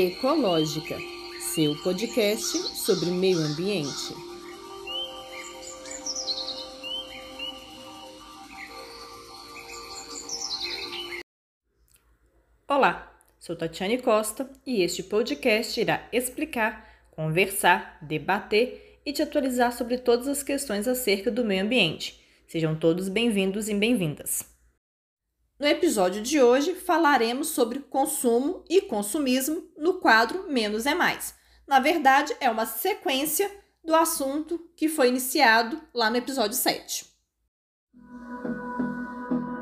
Ecológica, seu podcast sobre meio ambiente. Olá, sou Tatiane Costa e este podcast irá explicar, conversar, debater e te atualizar sobre todas as questões acerca do meio ambiente. Sejam todos bem-vindos e bem-vindas. No episódio de hoje falaremos sobre consumo e consumismo no quadro Menos é Mais. Na verdade, é uma sequência do assunto que foi iniciado lá no episódio 7.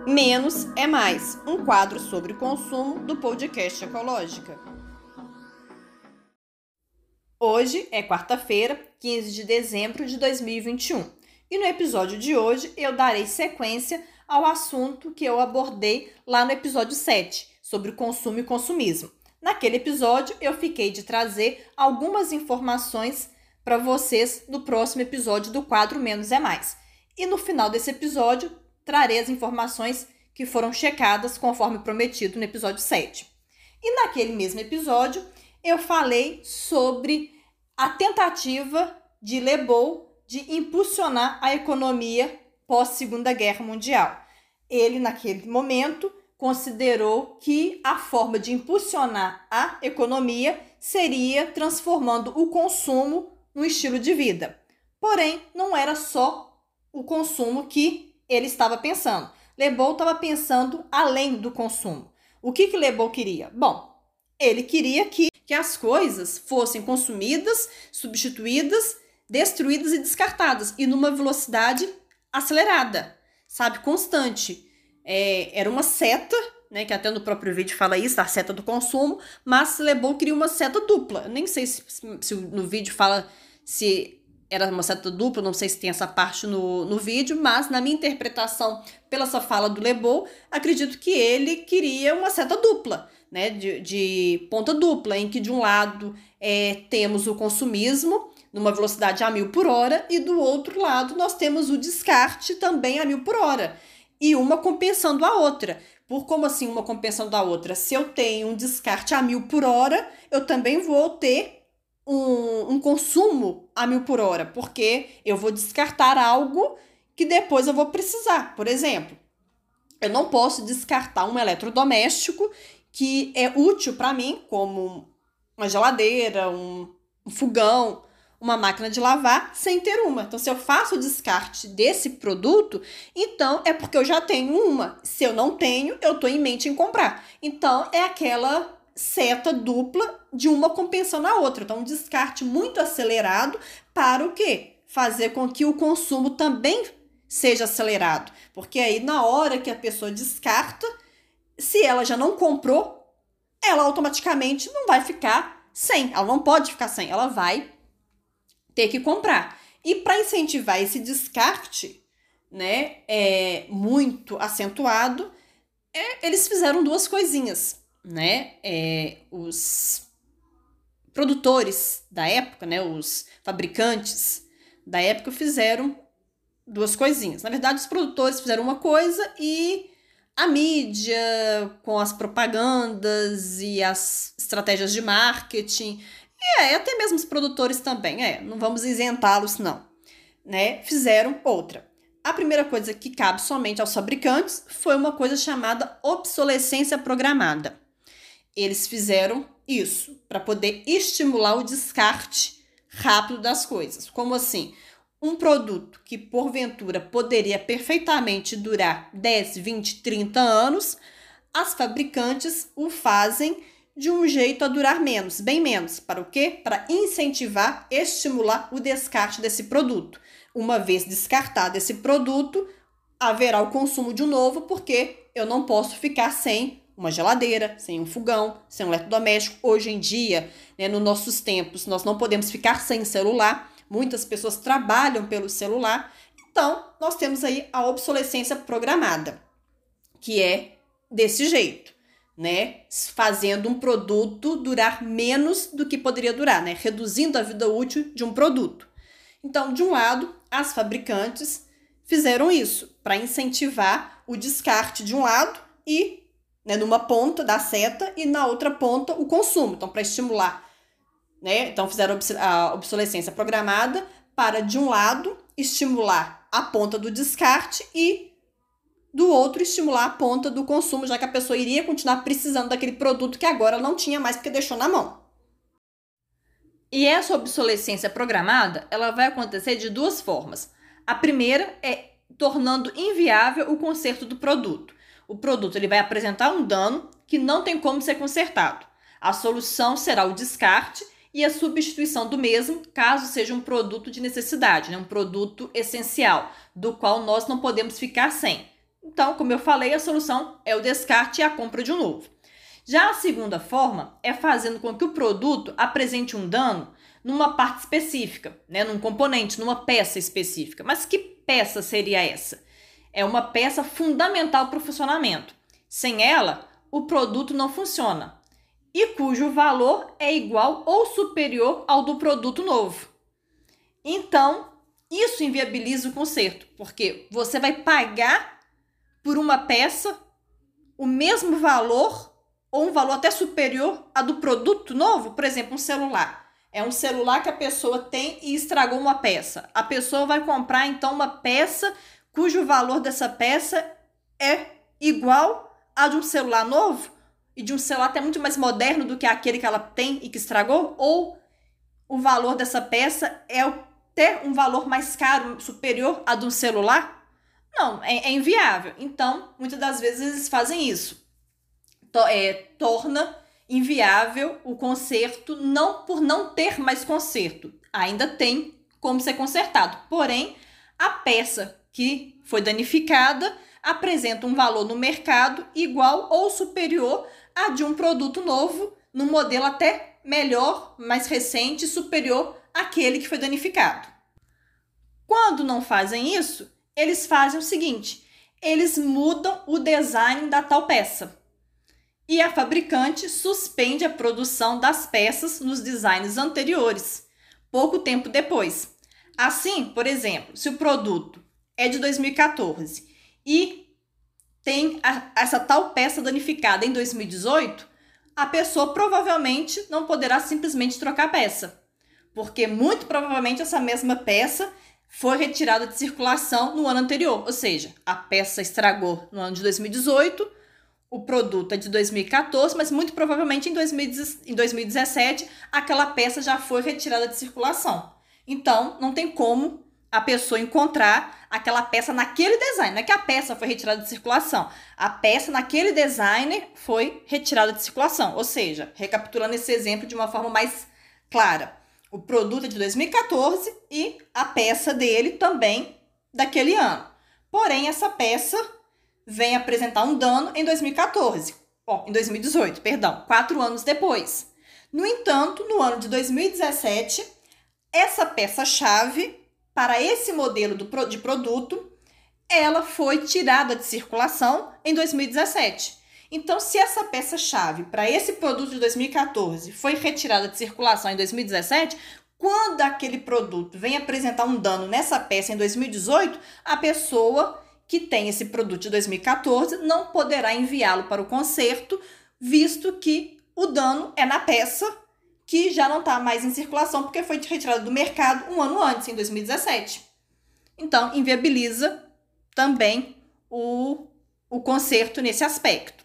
Menos é Mais, um quadro sobre consumo do podcast Ecológica. Hoje é quarta-feira, 15 de dezembro de 2021, e no episódio de hoje eu darei sequência ao assunto que eu abordei lá no episódio 7, sobre consumo e consumismo. Naquele episódio, eu fiquei de trazer algumas informações para vocês no próximo episódio do quadro Menos é Mais. E no final desse episódio, trarei as informações que foram checadas conforme prometido no episódio 7. E naquele mesmo episódio, eu falei sobre a tentativa de Lebou de impulsionar a economia pós-Segunda Guerra Mundial. Ele, naquele momento, considerou que a forma de impulsionar a economia seria transformando o consumo no estilo de vida. Porém, não era só o consumo que ele estava pensando. Lebon estava pensando além do consumo. O que, que Lebon queria? Bom, ele queria que, que as coisas fossem consumidas, substituídas, destruídas e descartadas, e numa velocidade acelerada, sabe? Constante. É, era uma seta, né? Que até no próprio vídeo fala isso, a seta do consumo, mas Lebon queria uma seta dupla. Eu nem sei se, se no vídeo fala se era uma seta dupla, não sei se tem essa parte no, no vídeo, mas na minha interpretação, pela essa fala do Lebon, acredito que ele queria uma seta dupla, né? De, de ponta dupla, em que de um lado é, temos o consumismo numa velocidade a mil por hora, e do outro lado nós temos o descarte também a mil por hora, e uma compensando a outra. Por como assim uma compensando a outra? Se eu tenho um descarte a mil por hora, eu também vou ter um, um consumo a mil por hora, porque eu vou descartar algo que depois eu vou precisar. Por exemplo, eu não posso descartar um eletrodoméstico que é útil para mim, como uma geladeira, um, um fogão, uma máquina de lavar sem ter uma. Então, se eu faço o descarte desse produto, então é porque eu já tenho uma. Se eu não tenho, eu estou em mente em comprar. Então, é aquela seta dupla de uma compensando a outra. Então, um descarte muito acelerado para o quê? Fazer com que o consumo também seja acelerado. Porque aí, na hora que a pessoa descarta, se ela já não comprou, ela automaticamente não vai ficar sem. Ela não pode ficar sem. Ela vai ter que comprar. E para incentivar esse descarte, né, é, muito acentuado, é, eles fizeram duas coisinhas, né? É, os produtores da época, né, os fabricantes da época fizeram duas coisinhas. Na verdade, os produtores fizeram uma coisa e a mídia, com as propagandas e as estratégias de marketing, é, até mesmo os produtores também, é, não vamos isentá-los não, né? Fizeram outra. A primeira coisa que cabe somente aos fabricantes foi uma coisa chamada obsolescência programada. Eles fizeram isso para poder estimular o descarte rápido das coisas. Como assim? Um produto que porventura poderia perfeitamente durar 10, 20, 30 anos, as fabricantes o fazem de um jeito a durar menos, bem menos. Para o quê? Para incentivar, estimular o descarte desse produto. Uma vez descartado esse produto, haverá o consumo de um novo, porque eu não posso ficar sem uma geladeira, sem um fogão, sem um eletrodoméstico. Hoje em dia, né, nos nossos tempos, nós não podemos ficar sem celular. Muitas pessoas trabalham pelo celular. Então, nós temos aí a obsolescência programada, que é desse jeito né? Fazendo um produto durar menos do que poderia durar, né? Reduzindo a vida útil de um produto. Então, de um lado, as fabricantes fizeram isso para incentivar o descarte de um lado e né, numa ponta da seta e na outra ponta o consumo. Então, para estimular, né? Então, fizeram a obsolescência programada para, de um lado, estimular a ponta do descarte e do outro estimular a ponta do consumo, já que a pessoa iria continuar precisando daquele produto que agora não tinha mais porque deixou na mão. E essa obsolescência programada, ela vai acontecer de duas formas. A primeira é tornando inviável o conserto do produto. O produto ele vai apresentar um dano que não tem como ser consertado. A solução será o descarte e a substituição do mesmo, caso seja um produto de necessidade, né? um produto essencial, do qual nós não podemos ficar sem. Então, como eu falei, a solução é o descarte e a compra de um novo. Já a segunda forma é fazendo com que o produto apresente um dano numa parte específica, né, num componente, numa peça específica. Mas que peça seria essa? É uma peça fundamental para o funcionamento. Sem ela, o produto não funciona e cujo valor é igual ou superior ao do produto novo. Então, isso inviabiliza o conserto, porque você vai pagar por uma peça o mesmo valor ou um valor até superior a do produto novo, por exemplo, um celular. É um celular que a pessoa tem e estragou uma peça. A pessoa vai comprar então uma peça cujo valor dessa peça é igual a de um celular novo e de um celular até muito mais moderno do que aquele que ela tem e que estragou, ou o valor dessa peça é ter um valor mais caro, superior a de um celular? Não, é, é inviável. Então, muitas das vezes eles fazem isso. To, é, torna inviável o conserto, não por não ter mais conserto. Ainda tem como ser consertado. Porém, a peça que foi danificada apresenta um valor no mercado igual ou superior a de um produto novo, num modelo até melhor, mais recente, superior àquele que foi danificado. Quando não fazem isso, eles fazem o seguinte: eles mudam o design da tal peça. E a fabricante suspende a produção das peças nos designs anteriores, pouco tempo depois. Assim, por exemplo, se o produto é de 2014 e tem a, essa tal peça danificada em 2018, a pessoa provavelmente não poderá simplesmente trocar a peça, porque muito provavelmente essa mesma peça foi retirada de circulação no ano anterior, ou seja, a peça estragou no ano de 2018, o produto é de 2014, mas muito provavelmente em 2017 aquela peça já foi retirada de circulação. Então, não tem como a pessoa encontrar aquela peça naquele design. Não é que a peça foi retirada de circulação. A peça naquele design foi retirada de circulação. Ou seja, recapitulando esse exemplo de uma forma mais clara. O produto é de 2014 e a peça dele também daquele ano. Porém, essa peça vem apresentar um dano em 2014, ó, em 2018, perdão, quatro anos depois. No entanto, no ano de 2017, essa peça-chave para esse modelo de produto, ela foi tirada de circulação em 2017. Então, se essa peça-chave para esse produto de 2014 foi retirada de circulação em 2017, quando aquele produto vem apresentar um dano nessa peça em 2018, a pessoa que tem esse produto de 2014 não poderá enviá-lo para o conserto, visto que o dano é na peça que já não está mais em circulação porque foi retirada do mercado um ano antes, em 2017. Então, inviabiliza também o, o conserto nesse aspecto.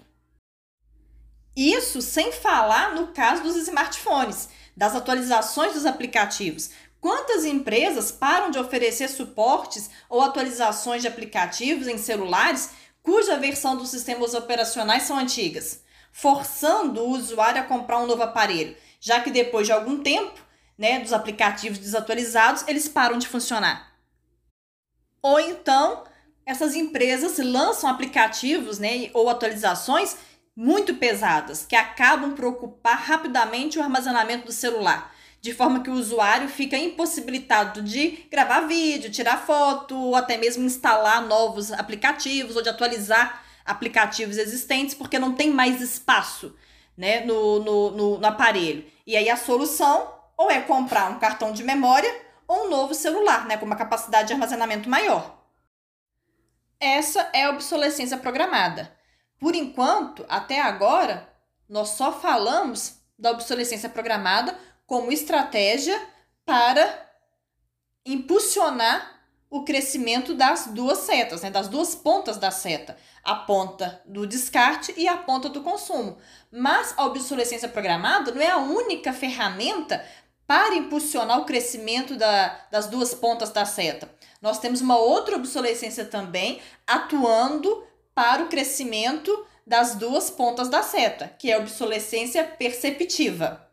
Isso sem falar no caso dos smartphones, das atualizações dos aplicativos. Quantas empresas param de oferecer suportes ou atualizações de aplicativos em celulares cuja versão dos sistemas operacionais são antigas, forçando o usuário a comprar um novo aparelho, já que depois de algum tempo, né, dos aplicativos desatualizados, eles param de funcionar. Ou então, essas empresas lançam aplicativos, né, ou atualizações muito pesadas, que acabam por ocupar rapidamente o armazenamento do celular, de forma que o usuário fica impossibilitado de gravar vídeo, tirar foto, ou até mesmo instalar novos aplicativos ou de atualizar aplicativos existentes, porque não tem mais espaço né, no, no, no, no aparelho. E aí a solução ou é comprar um cartão de memória ou um novo celular, né, com uma capacidade de armazenamento maior. Essa é a obsolescência programada. Por enquanto, até agora, nós só falamos da obsolescência programada como estratégia para impulsionar o crescimento das duas setas, né, das duas pontas da seta, a ponta do descarte e a ponta do consumo. Mas a obsolescência programada não é a única ferramenta para impulsionar o crescimento da, das duas pontas da seta. Nós temos uma outra obsolescência também atuando para o crescimento das duas pontas da seta, que é a obsolescência perceptiva.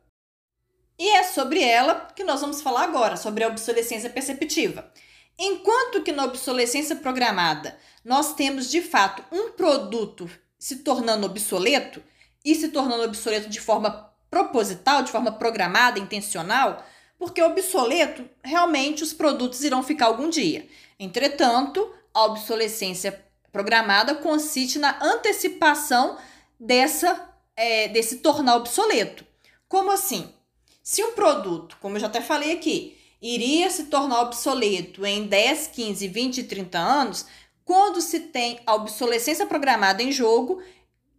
E é sobre ela que nós vamos falar agora, sobre a obsolescência perceptiva. Enquanto que na obsolescência programada nós temos de fato um produto se tornando obsoleto e se tornando obsoleto de forma proposital, de forma programada, intencional, porque obsoleto realmente os produtos irão ficar algum dia. Entretanto, a obsolescência programada consiste na antecipação dessa é, desse tornar obsoleto. Como assim? Se um produto, como eu já até falei aqui, iria se tornar obsoleto em 10, 15, 20 30 anos, quando se tem a obsolescência programada em jogo,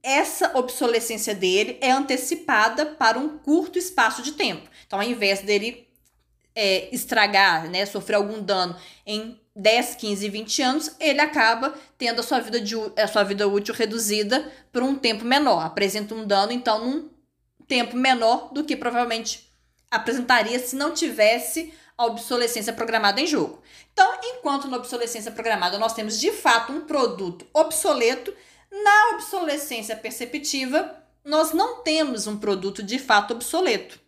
essa obsolescência dele é antecipada para um curto espaço de tempo. Então, ao invés dele é, estragar, né, sofrer algum dano em 10, 15, 20 anos, ele acaba tendo a sua vida, de, a sua vida útil reduzida por um tempo menor. Apresenta um dano, então, num tempo menor do que provavelmente apresentaria se não tivesse a obsolescência programada em jogo. Então, enquanto na obsolescência programada nós temos de fato um produto obsoleto, na obsolescência perceptiva nós não temos um produto de fato obsoleto.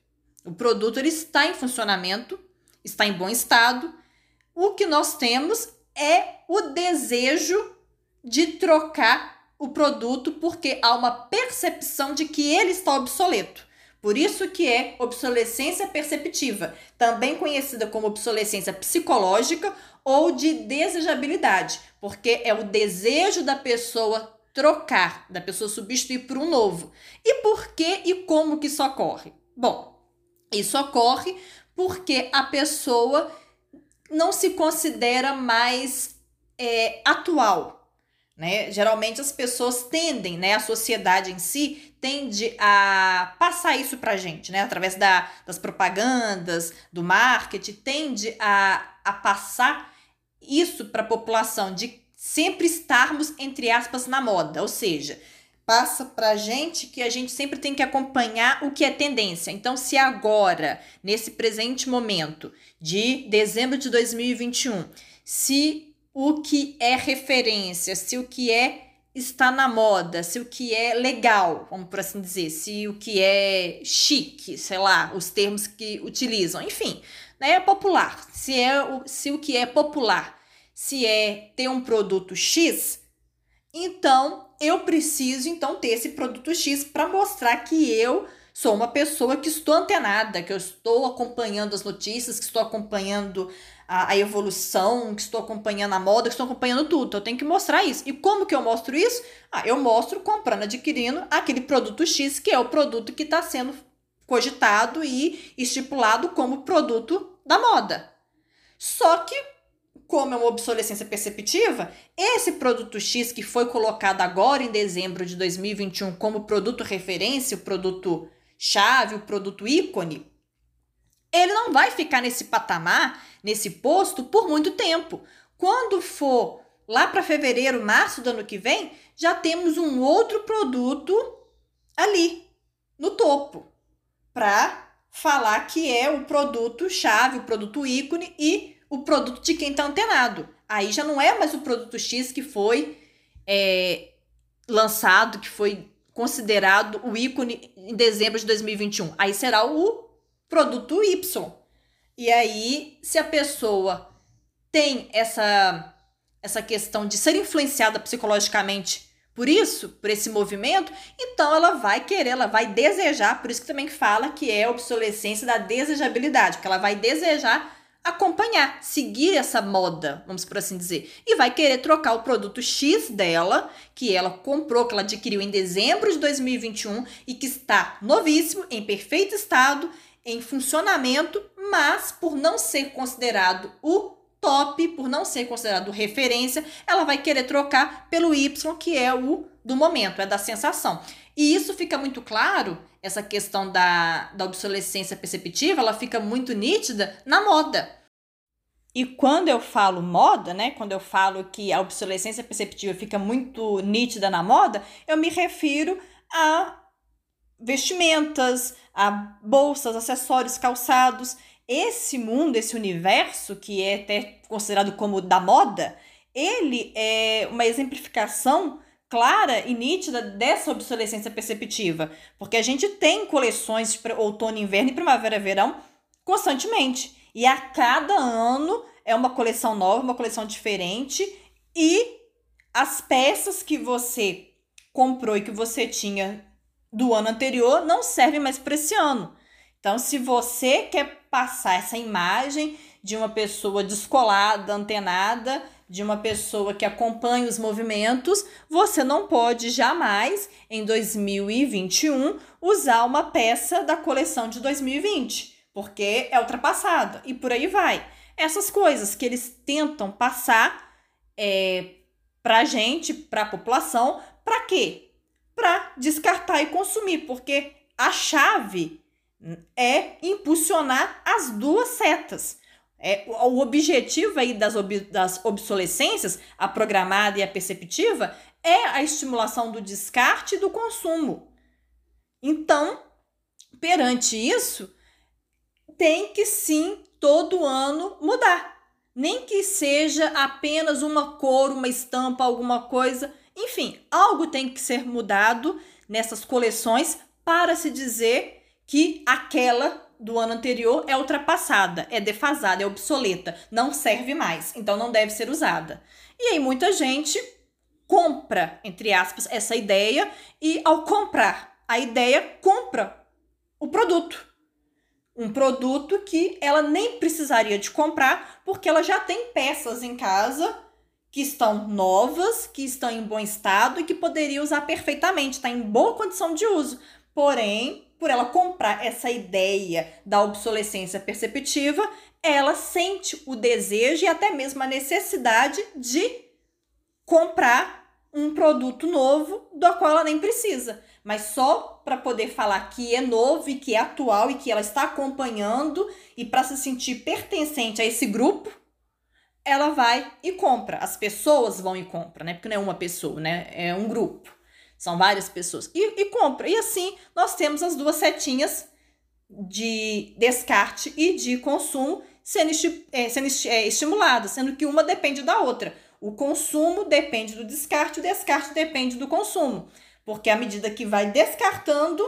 O produto ele está em funcionamento, está em bom estado. O que nós temos é o desejo de trocar o produto porque há uma percepção de que ele está obsoleto. Por isso que é obsolescência perceptiva, também conhecida como obsolescência psicológica ou de desejabilidade, porque é o desejo da pessoa trocar, da pessoa substituir por um novo. E por que e como que isso ocorre? Bom, isso ocorre porque a pessoa não se considera mais é, atual, né? Geralmente as pessoas tendem, né? A sociedade em si tende a passar isso pra gente, né? Através da, das propagandas, do marketing, tende a, a passar isso para a população de sempre estarmos, entre aspas, na moda. Ou seja, passa pra gente que a gente sempre tem que acompanhar o que é tendência. Então, se agora, nesse presente momento de dezembro de 2021, se o que é referência, se o que é está na moda, se o que é legal, vamos por assim dizer, se o que é chique, sei lá, os termos que utilizam, enfim, né, é popular. Se é o, se o que é popular, se é ter um produto X, então eu preciso então ter esse produto X para mostrar que eu sou uma pessoa que estou antenada, que eu estou acompanhando as notícias, que estou acompanhando a, a, evolução, que estou acompanhando a moda, que estou acompanhando tudo. Eu tenho que mostrar isso. E como que eu mostro isso? Ah, eu mostro comprando, adquirindo aquele produto X, que é o produto que está sendo cogitado e estipulado como produto da moda. Só que, como é uma obsolescência perceptiva, esse produto X que foi colocado agora em dezembro de 2021 como produto referência, o produto chave, o produto ícone, ele não vai ficar nesse patamar, nesse posto, por muito tempo. Quando for lá para fevereiro, março do ano que vem, já temos um outro produto ali no topo para falar que é o produto chave, o produto ícone e o produto de quem está antenado. Aí já não é mais o produto X que foi é, lançado, que foi considerado o ícone em dezembro de 2021. Aí será o produto Y. E aí, se a pessoa tem essa essa questão de ser influenciada psicologicamente por isso, por esse movimento, então ela vai querer, ela vai desejar, por isso que também fala que é a obsolescência da desejabilidade, porque ela vai desejar acompanhar, seguir essa moda, vamos por assim dizer, e vai querer trocar o produto X dela, que ela comprou, que ela adquiriu em dezembro de 2021 e que está novíssimo, em perfeito estado em funcionamento, mas por não ser considerado o top, por não ser considerado referência, ela vai querer trocar pelo Y, que é o do momento, é da sensação. E isso fica muito claro, essa questão da, da obsolescência perceptiva, ela fica muito nítida na moda. E quando eu falo moda, né, quando eu falo que a obsolescência perceptiva fica muito nítida na moda, eu me refiro a vestimentas, a bolsas, acessórios, calçados. Esse mundo, esse universo que é até considerado como da moda, ele é uma exemplificação clara e nítida dessa obsolescência perceptiva, porque a gente tem coleções para outono, inverno e primavera, verão constantemente. E a cada ano é uma coleção nova, uma coleção diferente e as peças que você comprou e que você tinha do ano anterior não servem mais para esse ano. Então, se você quer passar essa imagem de uma pessoa descolada, antenada, de uma pessoa que acompanha os movimentos, você não pode jamais, em 2021, usar uma peça da coleção de 2020, porque é ultrapassada e por aí vai. Essas coisas que eles tentam passar é, para a gente, para a população, para quê? Para descartar e consumir, porque a chave é impulsionar as duas setas. É, o objetivo aí das, ob, das obsolescências, a programada e a perceptiva, é a estimulação do descarte e do consumo. Então, perante isso, tem que sim todo ano mudar. Nem que seja apenas uma cor, uma estampa, alguma coisa. Enfim, algo tem que ser mudado nessas coleções para se dizer que aquela do ano anterior é ultrapassada, é defasada, é obsoleta, não serve mais, então não deve ser usada. E aí muita gente compra, entre aspas, essa ideia e ao comprar a ideia, compra o produto. Um produto que ela nem precisaria de comprar, porque ela já tem peças em casa que estão novas, que estão em bom estado e que poderia usar perfeitamente, está em boa condição de uso. Porém, por ela comprar essa ideia da obsolescência perceptiva, ela sente o desejo e até mesmo a necessidade de comprar um produto novo do qual ela nem precisa, mas só para poder falar que é novo e que é atual e que ela está acompanhando e para se sentir pertencente a esse grupo, ela vai e compra. As pessoas vão e compram, né? Porque não é uma pessoa, né? É um grupo. São várias pessoas. E, e compra. E assim nós temos as duas setinhas de descarte e de consumo sendo, é, sendo é, estimuladas, sendo que uma depende da outra. O consumo depende do descarte, o descarte depende do consumo. Porque à medida que vai descartando,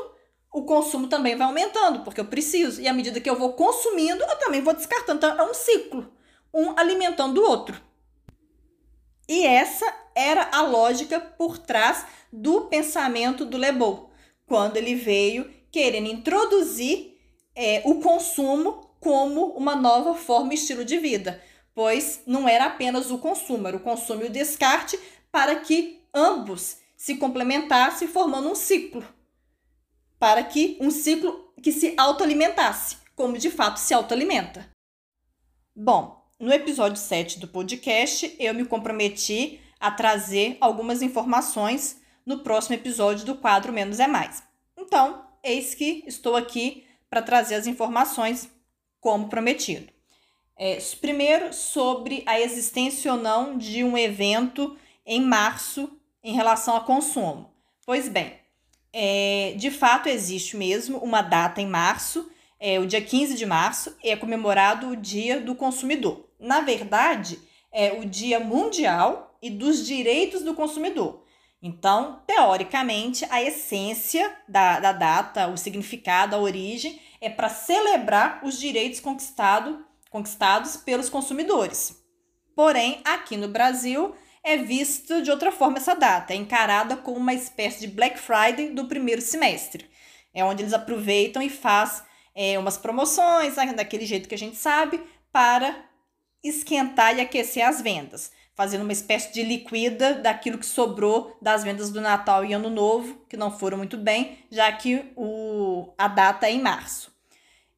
o consumo também vai aumentando, porque eu preciso. E à medida que eu vou consumindo, eu também vou descartando. Então é um ciclo, um alimentando o outro. E essa era a lógica por trás do pensamento do Lebou, quando ele veio querendo introduzir é, o consumo como uma nova forma e estilo de vida, pois não era apenas o consumo, era o consumo e o descarte para que ambos se complementassem, formando um ciclo, para que um ciclo que se autoalimentasse, como de fato se autoalimenta. Bom, no episódio 7 do podcast, eu me comprometi a trazer algumas informações no próximo episódio do quadro Menos é Mais. Então, eis que estou aqui para trazer as informações como prometido. É, primeiro, sobre a existência ou não de um evento em março em relação a consumo. Pois bem, é, de fato existe mesmo uma data em março, é, o dia 15 de março, é comemorado o Dia do Consumidor na verdade, é o Dia Mundial e dos Direitos do Consumidor. Então, teoricamente, a essência da, da data, o significado, a origem, é para celebrar os direitos conquistado, conquistados pelos consumidores. Porém, aqui no Brasil, é visto de outra forma essa data, é encarada como uma espécie de Black Friday do primeiro semestre. É onde eles aproveitam e faz é, umas promoções, né, daquele jeito que a gente sabe, para esquentar e aquecer as vendas, fazendo uma espécie de liquida daquilo que sobrou das vendas do Natal e Ano Novo, que não foram muito bem, já que o, a data é em março.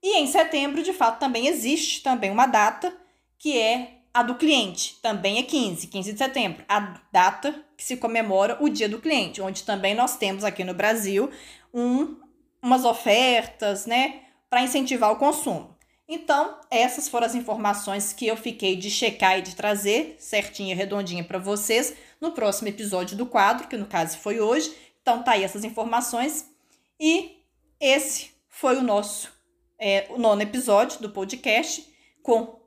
E em setembro, de fato, também existe também uma data que é a do cliente. Também é 15, 15 de setembro, a data que se comemora o Dia do Cliente, onde também nós temos aqui no Brasil um, umas ofertas, né, para incentivar o consumo. Então, essas foram as informações que eu fiquei de checar e de trazer certinha, redondinha para vocês no próximo episódio do quadro, que no caso foi hoje. Então, tá aí essas informações. E esse foi o nosso é, o nono episódio do podcast com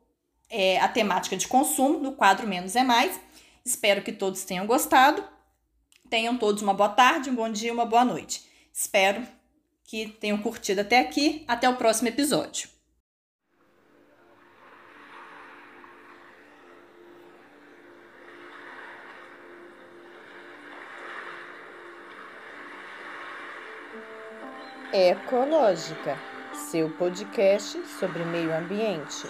é, a temática de consumo no quadro Menos é Mais. Espero que todos tenham gostado. Tenham todos uma boa tarde, um bom dia, uma boa noite. Espero que tenham curtido até aqui. Até o próximo episódio. Ecológica, seu podcast sobre meio ambiente.